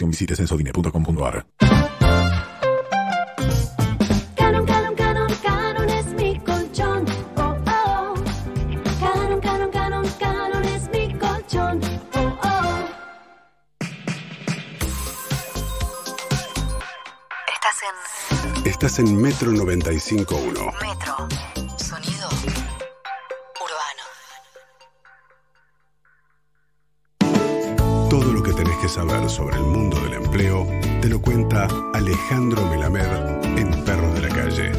Visite censodine.com.ar. Canon, Canon, Canon, Canon es mi colchón. Oh, oh. Canon, Canon, Canon, Canon es mi colchón. Oh, oh. Estás en Estás en Metro 95.1. Metro. Que saber sobre el mundo del empleo te lo cuenta Alejandro Melamed en Perros de la Calle.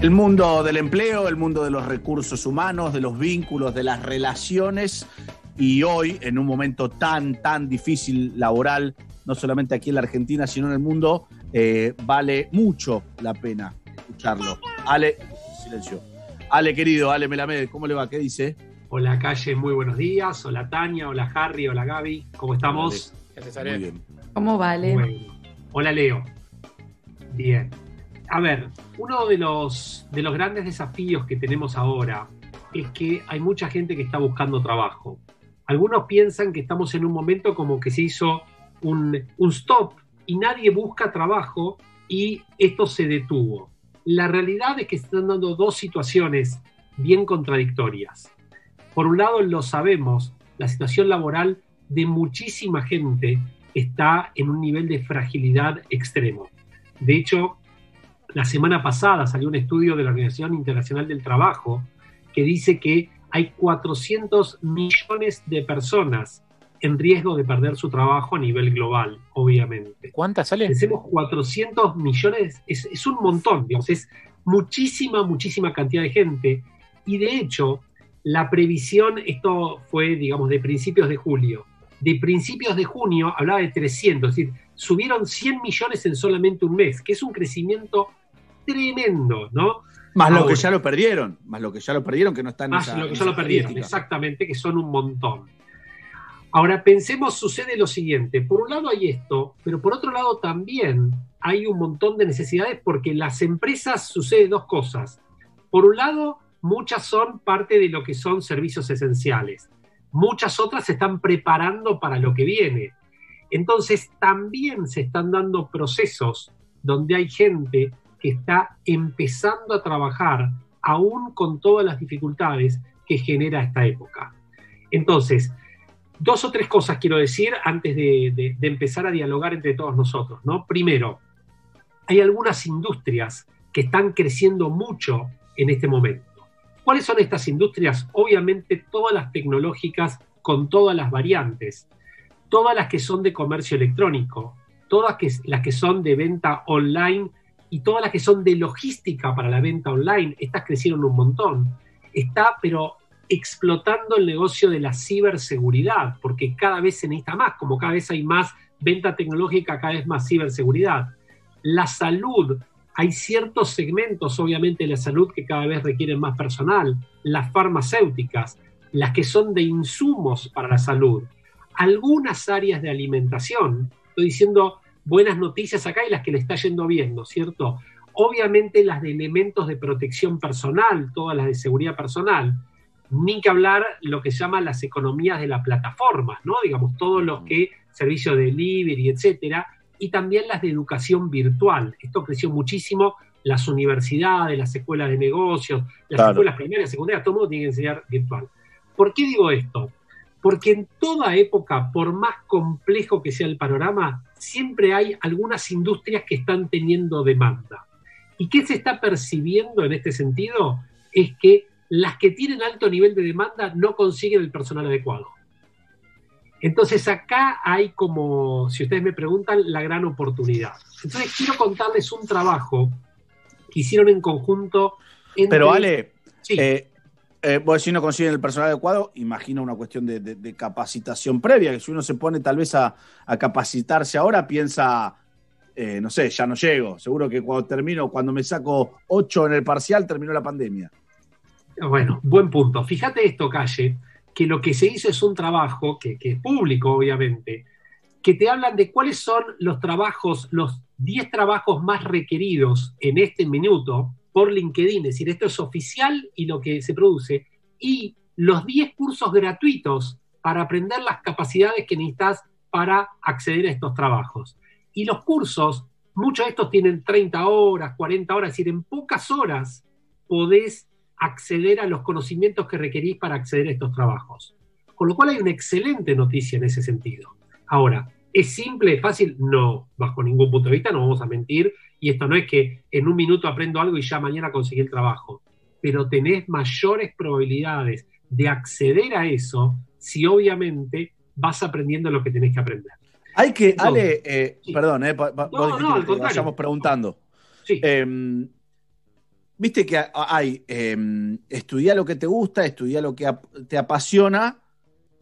El mundo del empleo, el mundo de los recursos humanos, de los vínculos, de las relaciones. Y hoy, en un momento tan, tan difícil laboral, no solamente aquí en la Argentina, sino en el mundo, eh, vale mucho la pena escucharlo. Ale, silencio. Ale, querido, Ale Melamed, ¿cómo le va? ¿Qué dice? Hola Calle, muy buenos días. Hola Tania, hola Harry, hola Gaby. ¿Cómo estamos? Muy bien. ¿Cómo vale? Bueno. Hola Leo. Bien. A ver, uno de los, de los grandes desafíos que tenemos ahora es que hay mucha gente que está buscando trabajo. Algunos piensan que estamos en un momento como que se hizo un, un stop y nadie busca trabajo y esto se detuvo. La realidad es que se están dando dos situaciones bien contradictorias. Por un lado, lo sabemos, la situación laboral de muchísima gente está en un nivel de fragilidad extremo. De hecho, la semana pasada salió un estudio de la Organización Internacional del Trabajo que dice que hay 400 millones de personas en riesgo de perder su trabajo a nivel global, obviamente. ¿Cuántas sale? Pensemos 400 millones, es, es un montón, digamos, es muchísima, muchísima cantidad de gente. Y de hecho, la previsión, esto fue, digamos, de principios de julio. De principios de junio hablaba de 300, es decir, subieron 100 millones en solamente un mes, que es un crecimiento tremendo, ¿no? Más lo que ya lo perdieron, más lo que ya lo perdieron, que no está en Más esa- lo que ya lo perdieron, exactamente, que son un montón. Ahora pensemos, sucede lo siguiente, por un lado hay esto, pero por otro lado también hay un montón de necesidades porque las empresas sucede dos cosas. Por un lado, muchas son parte de lo que son servicios esenciales. Muchas otras se están preparando para lo que viene. Entonces también se están dando procesos donde hay gente que está empezando a trabajar aún con todas las dificultades que genera esta época. Entonces, dos o tres cosas quiero decir antes de, de- empezar a dialogar entre todos nosotros. ¿no? Primero, hay algunas industrias que están creciendo mucho en este momento. ¿Cuáles son estas industrias? Obviamente todas las tecnológicas con todas las variantes, todas las que son de comercio electrónico, todas que- las que son de venta online y todas las que son de logística para la venta online, estas crecieron un montón. Está, pero explotando el negocio de la ciberseguridad, porque cada vez se necesita más, como cada vez hay más venta tecnológica, cada vez más ciberseguridad. La salud, hay ciertos segmentos, obviamente, de la salud que cada vez requieren más personal, las farmacéuticas, las que son de insumos para la salud, algunas áreas de alimentación, estoy diciendo buenas noticias acá y las que le está yendo bien, ¿no es cierto? Obviamente las de elementos de protección personal, todas las de seguridad personal, ni que hablar lo que se llama las economías de las plataformas, ¿no? Digamos, todos los que, servicio de delivery, etcétera, y también las de educación virtual. Esto creció muchísimo, las universidades, las escuelas de negocios, las Claro. escuelas primarias, secundarias, todo el mundo tiene que enseñar virtual. ¿Por qué digo esto? Porque en toda época, por más complejo que sea el panorama, siempre hay algunas industrias que están teniendo demanda. ¿Y qué se está percibiendo en este sentido? Es que las que tienen alto nivel de demanda no consiguen el personal adecuado. Entonces acá hay como, si ustedes me preguntan, la gran oportunidad. Entonces quiero contarles un trabajo que hicieron en conjunto. entre- Pero Ale, Sí. eh, eh, vos si no consiguen el personal adecuado, imagino una cuestión de, de- de capacitación previa, que si uno se pone tal vez a, a capacitarse ahora, piensa, eh, no sé, ya no llego. Seguro que cuando termino, cuando me saco 8 en el parcial, terminó la pandemia. Bueno, buen punto. Fíjate esto, Calle, que lo que se hizo es un trabajo, que, es público, obviamente, que te hablan de cuáles son los trabajos, los 10 trabajos más requeridos en este minuto por LinkedIn. Es decir, esto es oficial y lo que se produce. Y los 10 cursos gratuitos para aprender las capacidades que necesitas para acceder a estos trabajos. Y los cursos, muchos de estos tienen 30 horas, 40 horas, es decir, en pocas horas podés acceder a los conocimientos que requerís para acceder a estos trabajos. Con lo cual hay una excelente noticia en ese sentido. Ahora, ¿es simple, fácil? No, bajo ningún punto de vista, no vamos a mentir. Y esto no es que en un minuto aprendo algo y ya mañana conseguí el trabajo. Pero tenés mayores probabilidades de acceder a eso si obviamente vas aprendiendo lo que tenés que aprender. Hay que. Ale, eh, Sí. perdón, eh, pa- pa- No, vos no, al que vayamos preguntando. Sí, Eh, Viste que hay eh, estudiar lo que te gusta, estudiar lo que te apasiona,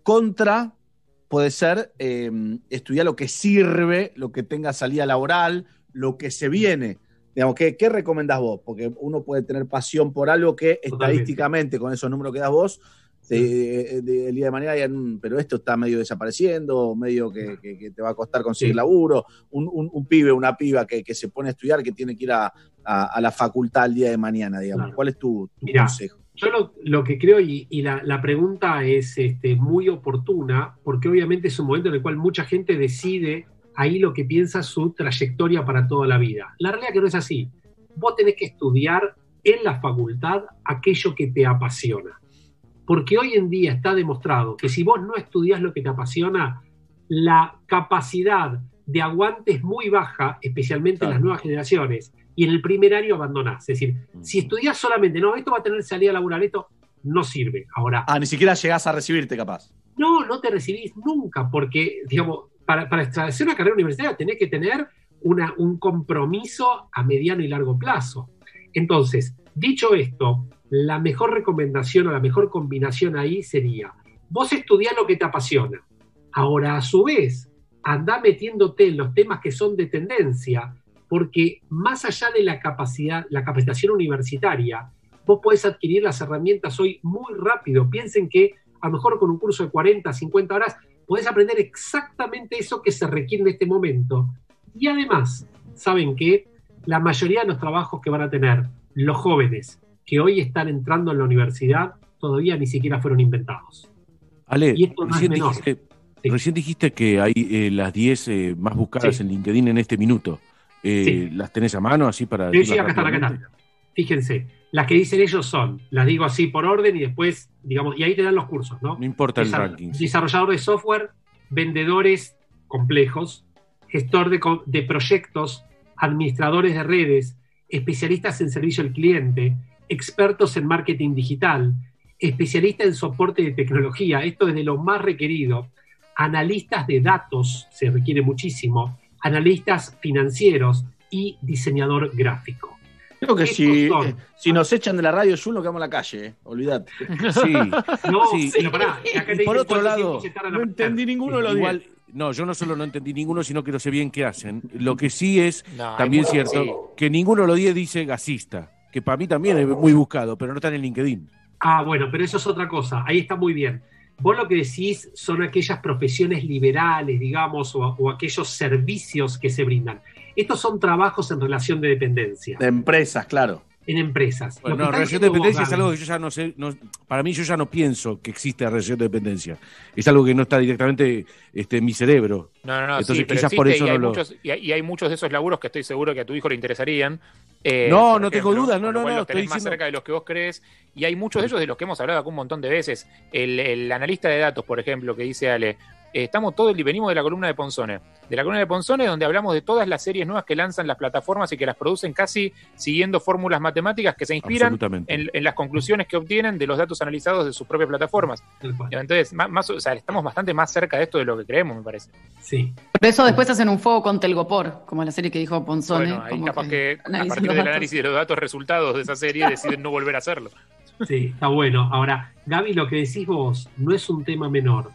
contra puede ser eh, estudiar lo que sirve, lo que tenga salida laboral, lo que se viene. Digamos, ¿qué, ¿qué recomendás vos? Porque uno puede tener pasión por algo que Totalmente. estadísticamente, con esos números que das vos, de- de- el día de mañana digan, "Mm, pero esto está medio desapareciendo, medio que, que- que te va a costar conseguir Sí. laburo, un, un- un pibe, una piba que, que se pone a estudiar, que tiene que ir a, a- a la facultad el día de mañana, digamos. Claro. ¿Cuál es tu, tu Mirá. consejo? Yo lo, lo que creo, y, y la, la pregunta es este, muy oportuna, porque obviamente es un momento en el cual mucha gente decide ahí lo que piensa su trayectoria para toda la vida. La realidad que no es así. Vos tenés que estudiar en la facultad aquello que te apasiona. Porque hoy en día está demostrado que si vos no estudias lo que te apasiona, la capacidad de aguante es muy baja, especialmente en las nuevas generaciones, y en el primer año abandonás. Es decir, si estudias solamente, no, esto va a tener salida laboral, esto no sirve. Ahora, Ah, ni siquiera llegás a recibirte, capaz. no, no te recibís nunca, porque, digamos, para, para hacer una carrera universitaria tenés que tener una- un compromiso a mediano y largo plazo. Entonces, dicho esto, la mejor recomendación o la mejor combinación ahí sería, vos estudiás lo que te apasiona. Ahora, a su vez, anda metiéndote en los temas que son de tendencia, porque más allá de la capacidad, la capacitación universitaria, vos podés adquirir las herramientas hoy muy rápido. Piensen que a lo mejor con un curso de 40, 50 horas, podés aprender exactamente eso que se requiere en este momento. Y además, saben que la mayoría de los trabajos que van a tener los jóvenes que hoy están entrando en la universidad todavía ni siquiera fueron inventados. Ale, Y esto no es recién, menor. dijiste, Sí. recién dijiste que hay eh, las 10 eh, más buscadas Sí. en LinkedIn en este minuto. Eh, Sí. ¿Las tenés a mano así para Sí, acá están, acá están. Fíjense, las que dicen ellos son, las digo así por orden y después, digamos, y ahí te dan los cursos, ¿no? No importa el ranking. Desarrollador de software, vendedores complejos, gestor de, de proyectos, administradores de redes, especialistas en servicio al cliente, expertos en marketing digital, especialistas en soporte de tecnología, esto es de lo más requerido, analistas de datos, se requiere muchísimo, analistas financieros y diseñador gráfico. Creo que si, son. eh, si nos echan de la radio, Jun, nos quedamos en la calle, eh. olvídate. Sí, No, Sí, pero pará, acá te y por otro lado, en no entendí ninguno de los igual, no, yo no solo no entendí ninguno, sino que no sé bien qué hacen. Lo que sí es No, también cierto sí. que ninguno de los 10 dice gasista, que para mí también es muy buscado, pero no está en LinkedIn. Ah, bueno, pero eso es otra cosa. Ahí está muy bien. Vos lo que decís son aquellas profesiones liberales, digamos, o, o aquellos servicios que se brindan. Estos son trabajos en relación de dependencia, De empresas, claro. En empresas. Bueno, no, relación de dependencia es algo que yo ya no sé, no- para mí yo ya no pienso que existe la relación de dependencia. Es algo que no está directamente este, en mi cerebro. No, no, no, Entonces, sí, quizás existe por eso y, hay no lo- muchos, y, hay, y hay muchos de esos laburos que estoy seguro que a tu hijo le interesarían. eh, No, no tengo dudas, no, no, no, los tenés estoy más cerca de los que vos crees. Y hay muchos de ellos de los que hemos hablado acá un montón de veces. El, el analista de datos, por ejemplo, que dice Ale, eh, estamos todos, y venimos de la columna de Ponzone. De la columna de Ponzone, donde hablamos de todas las series nuevas que lanzan las plataformas y que las producen casi siguiendo fórmulas matemáticas que se inspiran en, en las conclusiones que obtienen de los datos analizados de sus propias plataformas. Entonces, más, más- o sea, estamos bastante más cerca de esto de lo que creemos, me parece. Sí. Por eso después hacen un fuego con Telgopor, como la serie que dijo Ponzone. Bueno, ahí como capaz que, a partir del datos. análisis de los datos resultados de esa serie deciden no volver a hacerlo. Sí, está bueno. Ahora, Gaby, lo que decís vos no es un tema menor,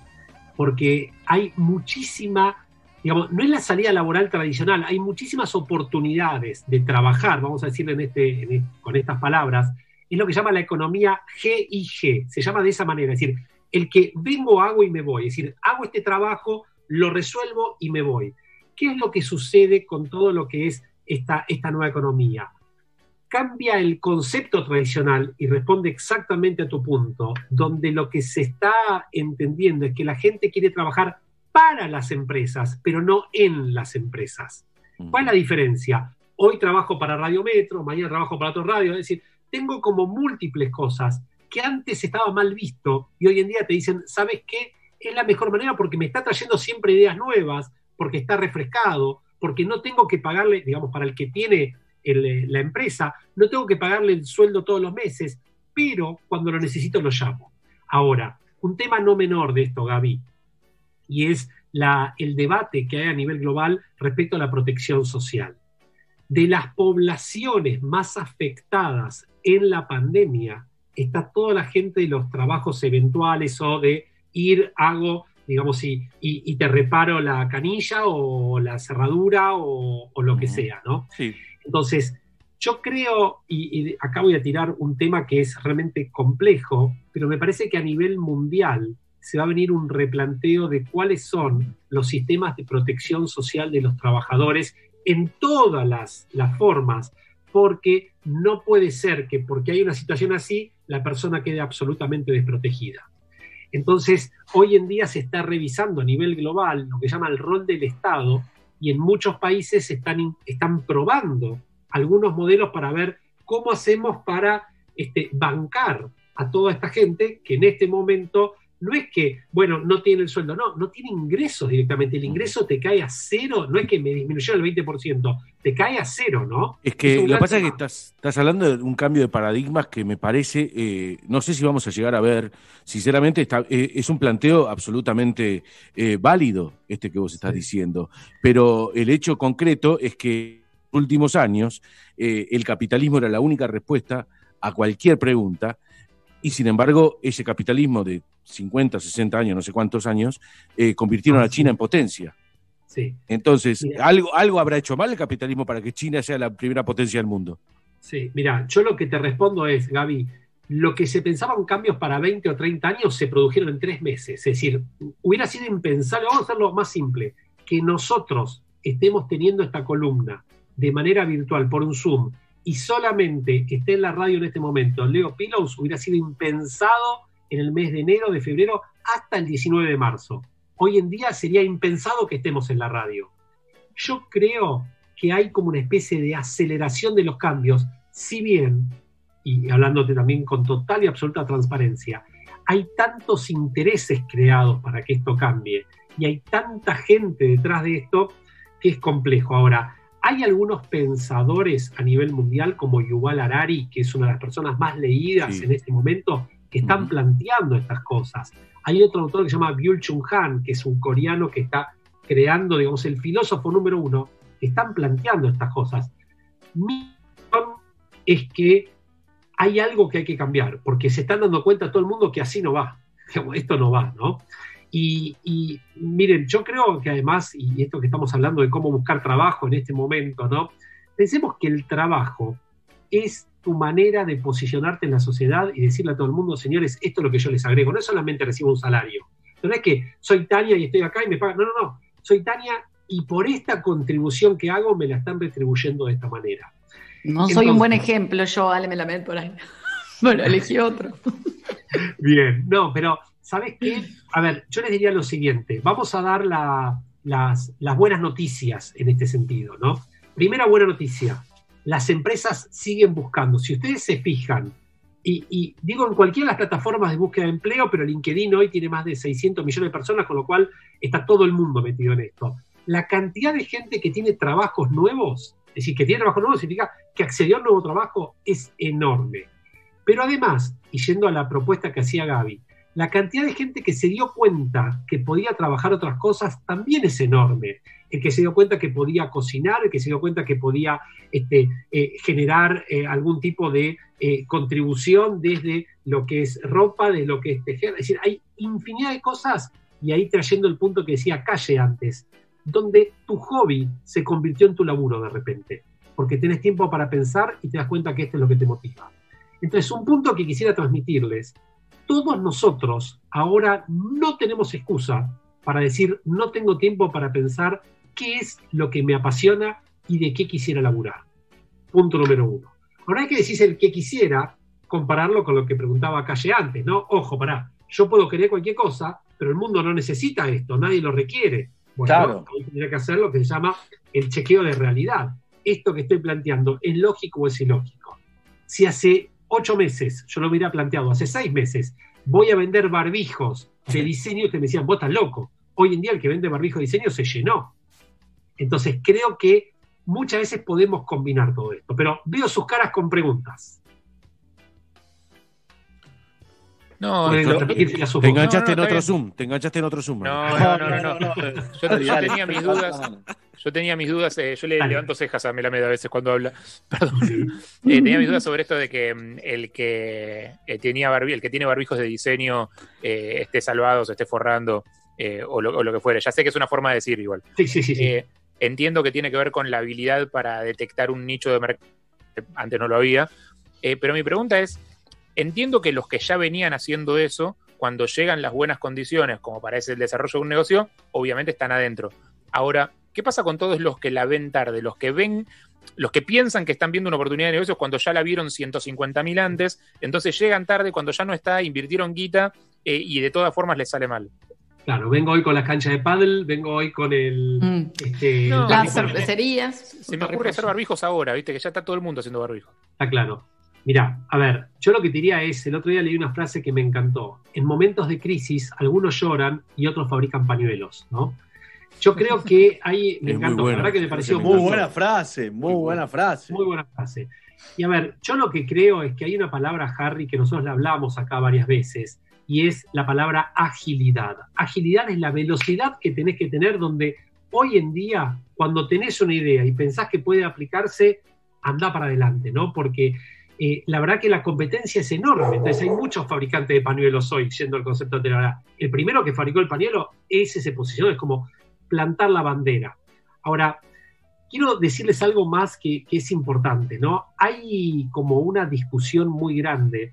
porque hay muchísima, digamos, no es la salida laboral tradicional, hay muchísimas oportunidades de trabajar, vamos a decirle en este, en es- con estas palabras, es lo que llama la economía GIG, se llama de esa manera, es decir, el que vengo, hago y me voy, es decir, hago este trabajo, lo resuelvo y me voy. ¿Qué es lo que sucede con todo lo que es esta nueva economía? Cambia el concepto tradicional y responde exactamente a tu punto, donde lo que se está entendiendo es que la gente quiere trabajar para las empresas, pero no en las empresas. ¿Cuál es la diferencia? Hoy trabajo para Radio Metro, mañana trabajo para otro radio, es decir, tengo como múltiples cosas que antes estaba mal visto y hoy en día te dicen, ¿sabes qué? Es la mejor manera porque me está trayendo siempre ideas nuevas, porque está refrescado, porque no tengo que pagarle, digamos, para el que tiene el- la empresa, no tengo que pagarle el sueldo todos los meses, pero cuando lo necesito lo llamo. Ahora, un tema no menor de esto, Gaby, y es la, el debate que hay a nivel global respecto a la protección social. De las poblaciones más afectadas en la pandemia está toda la gente de los trabajos eventuales o de ir, hago, digamos, y, y- y te reparo la canilla o la cerradura o, o lo que sea, ¿no? Sí. Entonces, yo creo, y, acá voy a tirar un tema que es realmente complejo, pero me parece que a nivel mundial se va a venir un replanteo de cuáles son los sistemas de protección social de los trabajadores en todas las, las formas, porque no puede ser que porque hay una situación así, la persona quede absolutamente desprotegida. Entonces, hoy en día se está revisando a nivel global lo que llama el rol del Estado y en muchos países están, están probando algunos modelos para ver cómo hacemos para este, bancar a toda esta gente que en este momento no es que, bueno, no tiene el sueldo, no, no tiene ingresos directamente. El ingreso te cae a cero, no es que me disminuyó el 20%, te cae a cero, ¿no? Es que Es lo que pasa es que estás, estás hablando de un cambio de paradigmas que me parece, eh, no sé si vamos a llegar a ver, sinceramente está- eh, es un planteo absolutamente eh, válido este que vos estás Sí. diciendo, pero el hecho concreto es que en los últimos años eh, el capitalismo era la única respuesta a cualquier pregunta y sin embargo ese capitalismo de 50, 60 años, no sé cuántos años, eh, convirtieron Ah, a sí. China en potencia. Sí. Entonces, Mira. algo, algo habrá hecho mal el capitalismo para que China sea la primera potencia del mundo. Sí, mira, yo lo que te respondo es, Gaby, lo que se pensaban cambios para 20 o 30 años se produjeron en tres meses. Es decir, hubiera sido impensable, vamos a hacerlo más simple, que nosotros estemos teniendo esta columna de manera virtual por un Zoom y solamente esté en la radio en este momento Leo Pillows, hubiera sido impensado en el mes de enero, de febrero, hasta el 19 de marzo. Hoy en día sería impensado que estemos en la radio. Yo creo que hay como una especie de aceleración de los cambios, si bien, y hablándote también con total y absoluta transparencia, hay tantos intereses creados para que esto cambie y hay tanta gente detrás de esto que es complejo. Ahora, hay algunos pensadores a nivel mundial como Yuval Harari, que es una de las personas más leídas Sí. en este momento, que están planteando estas cosas. Hay otro autor que se llama Byul Chung Han, que es un coreano que está creando, digamos, el filósofo número uno, que están planteando estas cosas. Mi opinión es que hay algo que hay que cambiar, porque se están dando cuenta todo el mundo que así no va. Digamos, Esto no va, ¿no? Y, y miren, yo creo que además, y esto que estamos hablando de cómo buscar trabajo en este momento, ¿no? Pensemos que el trabajo es tu manera de posicionarte en la sociedad y decirle a todo el mundo, señores, esto es lo que yo les agrego. No es solamente recibo un salario. No es que soy Tania y estoy acá y me pagan. No, no, no. Soy Tania y por esta contribución que hago me la están retribuyendo de esta manera. No soy un buen ejemplo, yo, Ale, me la meto por ahí. Bueno, elegí otro. Bien, no, pero ¿sabes qué? A ver, yo les diría lo siguiente, vamos a dar la- las, buenas noticias en este sentido, ¿no? Primera buena noticia, las empresas siguen buscando, si ustedes se fijan, y, digo en cualquiera de las plataformas de búsqueda de empleo, pero LinkedIn hoy tiene más de 600 millones de personas, con lo cual está todo el mundo metido en esto. La cantidad de gente que tiene trabajos nuevos, es decir, que tiene trabajos nuevos significa que accedió a un nuevo trabajo, es enorme. Pero además, y yendo a la propuesta que hacía Gaby, la cantidad de gente que se dio cuenta que podía trabajar otras cosas también es enorme. El que se dio cuenta que podía cocinar, el que se dio cuenta que podía este, eh, generar eh, algún tipo de eh, contribución desde lo que es ropa, de lo que es tejer. Es decir, hay infinidad de cosas, y ahí trayendo el punto que decía Calle antes, donde tu hobby se convirtió en tu laburo de repente, porque tenés tiempo para pensar y te das cuenta que esto es lo que te motiva. Entonces, un punto que quisiera transmitirles, todos nosotros ahora no tenemos excusa para decir no tengo tiempo para pensar qué es lo que me apasiona y de qué quisiera laburar. Punto número uno. Ahora hay que decir el que quisiera compararlo con lo que preguntaba Calle antes, ¿no? Ojo, pará, yo puedo querer cualquier cosa, pero el mundo no necesita esto, nadie lo requiere. Bueno, Claro. tendría que hacer lo que se llama el chequeo de realidad. Esto que estoy planteando, ¿es lógico o es ilógico? Si hace ocho meses yo lo hubiera planteado, hace seis meses, voy a vender barbijos de diseño, ustedes me decían, vos estás loco. Hoy en día el que vende barbijos de diseño se llenó. Entonces creo que muchas veces podemos combinar todo esto, pero veo sus caras con preguntas. No, no, Te supongo. enganchaste No, no, en otro Zoom, te enganchaste en otro Zoom. no, no, no, no, no. Yo, yo tenía mis dudas. Yo tenía mis dudas, eh, yo le Dale. levanto cejas a Melamed a veces cuando habla. Perdón. Eh, tenía mis dudas sobre esto de que mm, el que eh, tenía barbi- el que tiene barbijos de diseño eh, esté salvado, se esté forrando eh, o, lo, o lo que fuera. Ya sé que es una forma de decir igual. Sí, sí, sí. sí. Eh, entiendo que tiene que ver con la habilidad para detectar un nicho de mercado que antes no lo había. Eh, pero mi pregunta es, entiendo que los que ya venían haciendo eso, cuando llegan las buenas condiciones, como parece el desarrollo de un negocio, obviamente están adentro. Ahora, ¿qué pasa con todos los que la ven tarde? Los que ven, los que piensan que están viendo una oportunidad de negocios cuando ya la vieron 150 mil antes, entonces llegan tarde cuando ya no está, invirtieron guita eh, y de todas formas les sale mal. Claro, vengo hoy con las canchas de paddle, vengo hoy con el. Mm. Este, No, el Las cervecerías. Se me ocurre hacer barbijos ahora, viste, que ya está todo el mundo haciendo barbijos. Está claro. Mirá, a ver, yo lo que te diría es, el otro día leí una frase que me encantó. En momentos de crisis, algunos lloran y otros fabrican pañuelos, ¿no? Yo creo que ahí me encantó, buena, la verdad que me pareció muy buena frase, muy Muy buena frase. Muy buena frase. Y a ver, yo lo que creo es que hay una palabra, Harry, que nosotros la hablamos acá varias veces, y es la palabra agilidad. Agilidad es la velocidad que tenés que tener donde hoy en día, cuando tenés una idea y pensás que puede aplicarse, anda para adelante, ¿no? Porque eh, la verdad que la competencia es enorme. Entonces hay muchos fabricantes de pañuelos hoy, yendo al concepto de la El primero que fabricó el pañuelo, ese se posicionó, es como plantar la bandera. Ahora, quiero decirles algo más que, que es importante, ¿no? Hay como una discusión muy grande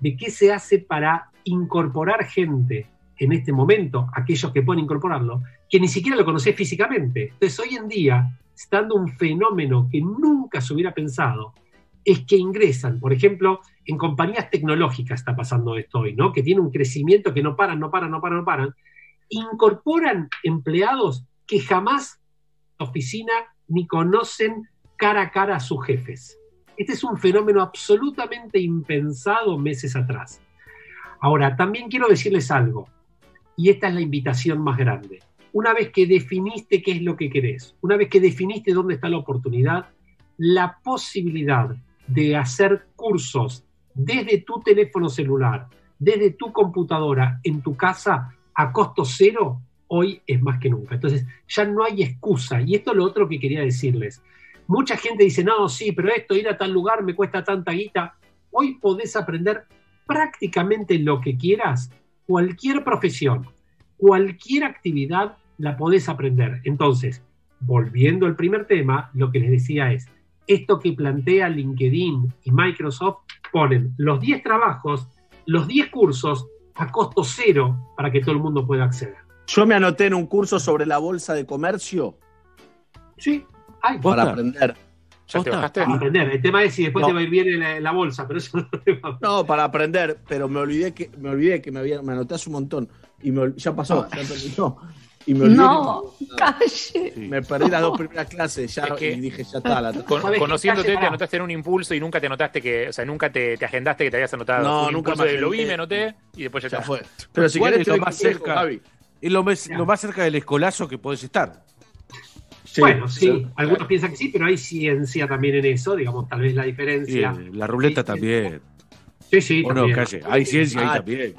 de qué se hace para incorporar gente en este momento, aquellos que pueden incorporarlo, que ni siquiera lo conocés físicamente. Entonces, hoy en día, estando un fenómeno que nunca se hubiera pensado, es que ingresan, por ejemplo, en compañías tecnológicas está pasando esto hoy, ¿no? Que tiene un crecimiento que no paran, no paran, no paran, no paran. Incorporan empleados que jamás oficina ni conocen cara a cara a sus jefes. Este es un fenómeno absolutamente impensado meses atrás. Ahora, también quiero decirles algo, y esta es la invitación más grande. Una vez que definiste qué es lo que querés, una vez que definiste dónde está la oportunidad, la posibilidad de hacer cursos desde tu teléfono celular, desde tu computadora, en tu casa, a costo cero, hoy es más que nunca. Entonces, ya no hay excusa. Y esto es lo otro que quería decirles. Mucha gente dice, no, sí, pero esto, ir a tal lugar me cuesta tanta guita. Hoy podés aprender prácticamente lo que quieras, cualquier profesión, cualquier actividad la podés aprender. Entonces, volviendo al primer tema, lo que les decía es, esto que plantea LinkedIn y Microsoft ponen los 10 trabajos, los 10 cursos a costo cero para que todo el mundo pueda acceder. Yo me anoté en un curso sobre la bolsa de comercio Sí, hay para aprender. ¿Ya te bajaste? para aprender. El tema es si después No. te va a ir bien en la, en la bolsa, pero eso no te va a No, para aprender, pero me olvidé que me olvidé que me había me anoté hace un montón y me ya pasó, ya terminó. Y me olvidé No, calle. Sí. me perdí las dos primeras clases ya Es que- y dije ya está la Con- conociéndote, Calle, te anotaste en un impulso y nunca te anotaste que, o sea, nunca te, te agendaste que te habías anotado. No, un nunca de lo vi, me anoté y después ya, ya está. fue. Pero si Igual querés es lo más cerca. Es lo más, lo más cerca del escolazo que podés estar. Sí, bueno, sí, sí. algunos piensan que sí, pero hay ciencia también en eso, digamos, tal vez la diferencia. la ruleta Sí, también. Sí, sí, O no, calle. Hay ciencia ahí Ah, también.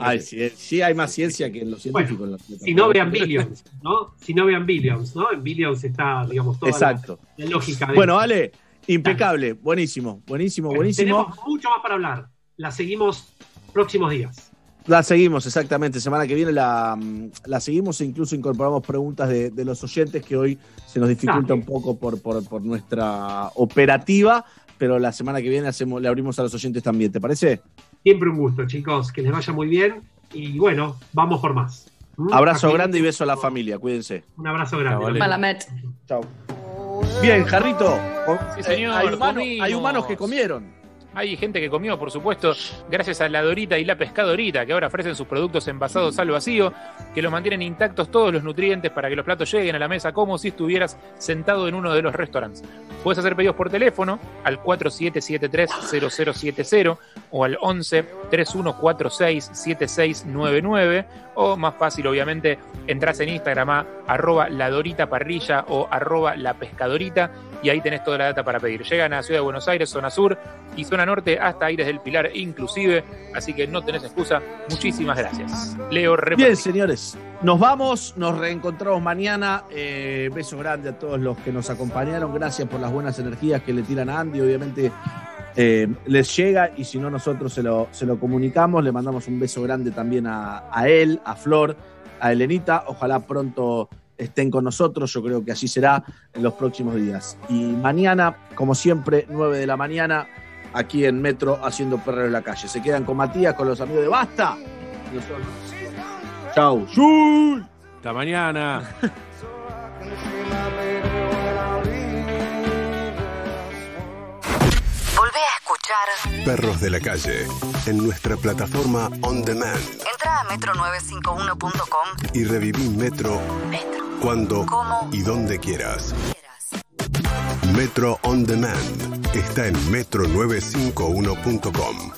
Sí, hay más ciencia que en los científicos. en la- Si no vean Billions, ¿no? Si no vean Billions, ¿no? En Billions está, digamos, toda la- Exacto. la, lógica. de Bueno. Ale, impecable, buenísimo, buenísimo, Bueno, buenísimo. Tenemos mucho más para hablar. La seguimos próximos días. La seguimos, exactamente. Semana que viene la, la seguimos e incluso incorporamos preguntas de, de los oyentes que hoy se nos dificulta un poco por, por, por nuestra operativa, pero la semana que viene hacemos, le abrimos a los oyentes también. ¿Te parece? Siempre un gusto, chicos. Que les vaya muy bien. Y bueno, vamos por más. ¿Mm? Abrazo Aquí- grande y beso a la familia. Cuídense. Un abrazo grande. Malamet. Chao. Bien, Jarrito. Sí, señor, hay, humanos, comimos. hay humanos que comieron. Hay gente que comió, por supuesto, gracias a la Dorita y la Pescadorita, que ahora ofrecen sus productos envasados al vacío, que los mantienen intactos todos los nutrientes para que los platos lleguen a la mesa como si estuvieras sentado en uno de los restaurantes. Puedes hacer pedidos por teléfono al 4773-0070 o al 11 3146 7699 o más fácil obviamente entras en Instagram a arroba la Dorita Parrilla o arroba la Pescadorita y ahí tenés toda la data para pedir. Llegan a Ciudad de Buenos Aires, zona sur y zona norte hasta Aires del Pilar inclusive, así que no tenés excusa. Muchísimas gracias. Leo Bien, Reparti. señores, nos vamos, nos reencontramos mañana. Eh, beso grande a todos los que nos acompañaron. Gracias por las buenas energías que le tiran a Andy. Obviamente eh, les llega y si no, nosotros se lo, se lo comunicamos. Le mandamos un beso grande también a, a él, a Flor, a Elenita. Ojalá pronto estén con nosotros. Yo creo que así será en los próximos días. Y mañana, como siempre, 9 de la mañana, aquí en Metro, haciendo perro en la calle. Se quedan con Matías, con los amigos de Basta. Nosotros. Chau. Hasta mañana. escuchar. Perros de la calle en nuestra plataforma On Demand Entra a metro951.com. y reviví Metro Metro. cuando ¿Cómo? y donde quieras. Metro On Demand está en metro951.com.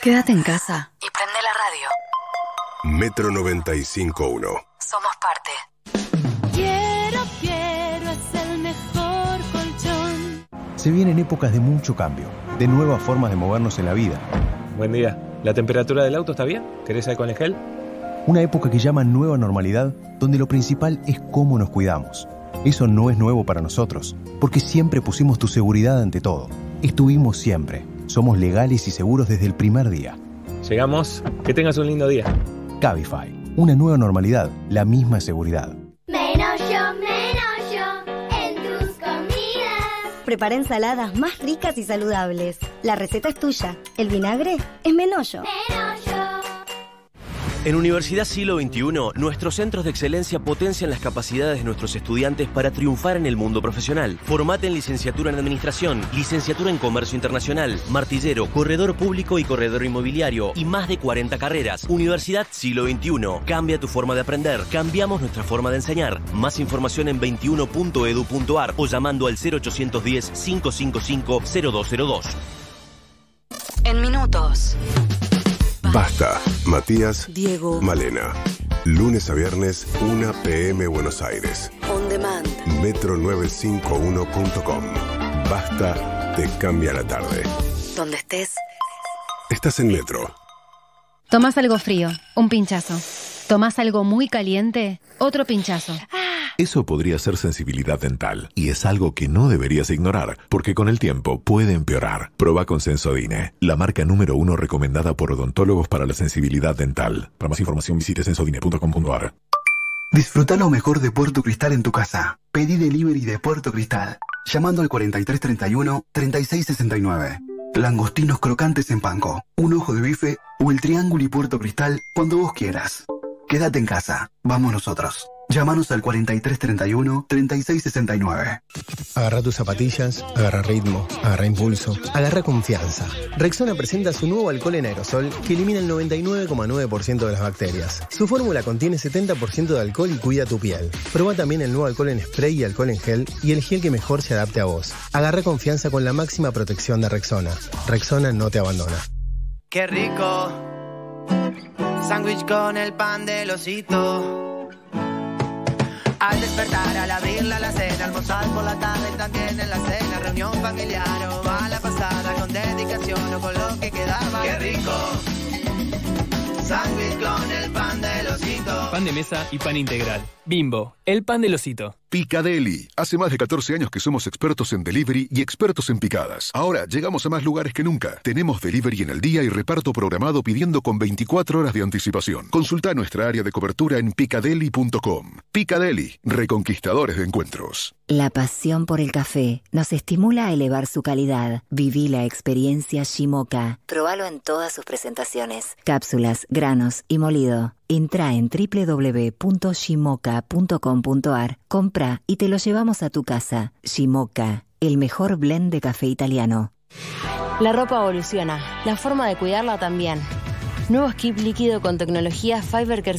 Quédate en casa. Y prende la radio. Metro 951. Somos parte. Se vienen épocas de mucho cambio, de nuevas formas de movernos en la vida. Buen día. ¿La temperatura del auto está bien? ¿Querés alcohol en gel? Una época que llaman nueva normalidad, donde lo principal es cómo nos cuidamos. Eso no es nuevo para nosotros, porque siempre pusimos tu seguridad ante todo. Estuvimos siempre. Somos legales y seguros desde el primer día. Llegamos. Que tengas un lindo día. Cabify, una nueva normalidad, la misma seguridad. Prepara ensaladas más ricas y saludables. La receta es tuya. El vinagre es menollo. En Universidad Siglo XXI, nuestros centros de excelencia potencian las capacidades de nuestros estudiantes para triunfar en el mundo profesional. Formate en licenciatura en Administración, licenciatura en Comercio Internacional, martillero, corredor público y corredor inmobiliario y más de 40 carreras. Universidad Siglo XXI. Cambia tu forma de aprender. Cambiamos nuestra forma de enseñar. Más información en 21.edu.ar o llamando al 0810-555-0202. En minutos. Basta. Matías, Diego. Malena. Lunes a viernes, 1 p.m. Buenos Aires. On demand. Metro951.com. Basta, te cambia la tarde. Donde estés. Estás en Metro. Tomás algo frío, un pinchazo. Tomás algo muy caliente, otro pinchazo. Eso podría ser sensibilidad dental y es algo que no deberías ignorar porque con el tiempo puede empeorar. Proba con Sensodine, la marca número uno recomendada por odontólogos para la sensibilidad dental. Para más información visite sensodine.com.ar. Disfruta lo mejor de Puerto Cristal en tu casa. Pedí delivery de Puerto Cristal. Llamando al 4331-3669. Langostinos crocantes en panco, un ojo de bife o el triángulo y Puerto Cristal cuando vos quieras. Quédate en casa. Vamos nosotros. Llámanos al 4331-3669. Agarra tus zapatillas, agarra ritmo, agarra impulso, agarra confianza. Rexona presenta su nuevo alcohol en aerosol que elimina el 99,9% de las bacterias. Su fórmula contiene 70% de alcohol y cuida tu piel. Proba también el nuevo alcohol en spray y alcohol en gel y el gel que mejor se adapte a vos. Agarra confianza con la máxima protección de Rexona. Rexona no te abandona. Qué rico. Sándwich con el pan del osito. Al despertar, al abrir la alacena, almorzar por la tarde también en la cena, reunión familiar o a la pasada con dedicación o con lo que quedaba. Qué rico. Sándwich con el pan del osito. Pan de mesa y pan integral. Bimbo, el pan del osito. Picadeli. Hace más de 14 años que somos expertos en delivery y expertos en picadas. Ahora llegamos a más lugares que nunca. Tenemos delivery en el día y reparto programado pidiendo con 24 horas de anticipación. Consulta nuestra área de cobertura en picadeli.com. Picadeli, reconquistadores de encuentros. La pasión por el café nos estimula a elevar su calidad. Viví la experiencia Shimoka. Probalo en todas sus presentaciones. Cápsulas, granos y molido. Entra en www.shimoka.com.ar. Compra Y te lo llevamos a tu casa. Shimoka, el mejor blend de café italiano. La ropa evoluciona, la forma de cuidarla también. Nuevo skip líquido con tecnología Fiber Care.